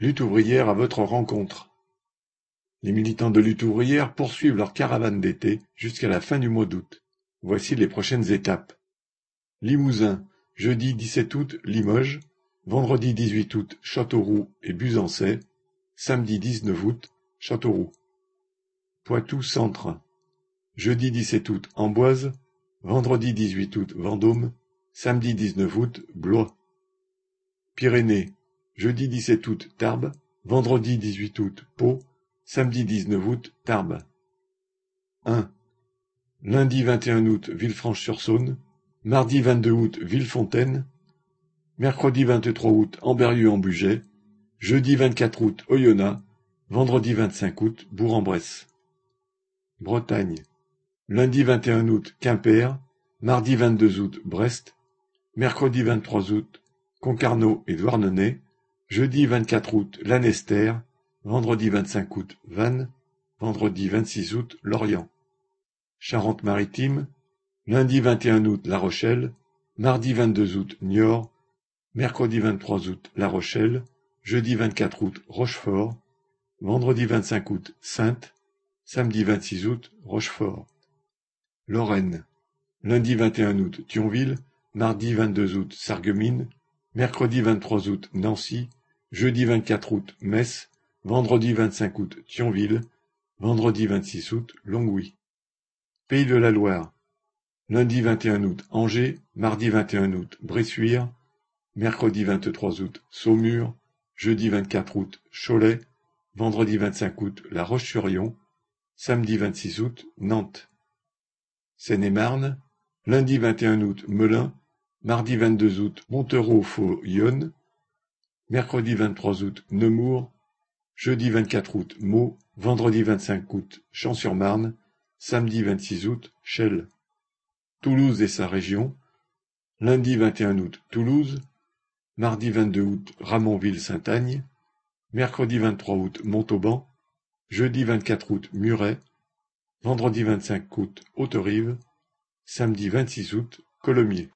Lutte ouvrière à votre rencontre. Les militants de Lutte ouvrière poursuivent leur caravane d'été jusqu'à la fin du mois d'août. Voici les prochaines étapes. Limousin, jeudi dix-sept août, Limoges, vendredi dix-huit août, Châteauroux et Buzancais, samedi dix-neuf août, Châteauroux. Poitou-Centre, jeudi dix-sept août, Amboise, vendredi dix-huit août, Vendôme, samedi dix-neuf août, Blois. Pyrénées, jeudi dix-sept août, Tarbes, vendredi dix-huit août, Pau, samedi dix-neuf août, Tarbes. 1. Lundi vingt et un août, Villefranche-sur-Saône, mardi vingt-deux août, Villefontaine, mercredi vingt-trois août, Amberieu-en-Bugey, jeudi vingt-quatre août, Oyonnax, vendredi vingt-cinq août, Bourg-en-Bresse. Bretagne. Lundi vingt et un août, Quimper, mardi vingt-deux août, Brest, mercredi vingt-trois août, Concarneau et Douarnenez, jeudi vingt-quatre août, Lanester, vendredi vingt-cinq août, Vannes, vendredi vingt-six août, Lorient. Charente-Maritime, lundi vingt et un août, La Rochelle, mardi vingt-deux août, Niort, mercredi vingt-trois août, La Rochelle, jeudi vingt-quatre août, Rochefort, vendredi vingt-cinq août, Saintes, samedi vingt-six août, Rochefort. Lorraine, lundi vingt et un août, Thionville, mardi vingt-deux août, Sarreguemines, mercredi vingt-trois août, Nancy, jeudi vingt-quatre août, Metz, vendredi vingt-cinq août, Thionville, vendredi vingt-six août, Longwy. Pays de la Loire, lundi vingt et un août, Angers, mardi vingt et un août, Bressuire, mercredi vingt-trois août, Saumur, jeudi vingt-quatre août, Cholet, vendredi vingt-cinq août, La Roche-sur-Yon, samedi vingt-six août, Nantes. Seine-et-Marne, lundi vingt et un août, Melun, mardi vingt-deux août, Montereau-Faux-Yonne, mercredi vingt-trois août, Nemours, jeudi vingt-quatre août, Meaux, vendredi vingt-cinq août, Champs-sur-Marne, samedi vingt-six août, Chelles. Toulouse et sa région, lundi vingt et un août, Toulouse, mardi vingt-deux août, Ramonville-Saint-Agne, mercredi vingt-trois août, Montauban, jeudi vingt-quatre août, Muret, vendredi vingt-cinq août, Haute-Rive, samedi vingt-six août, Colomiers.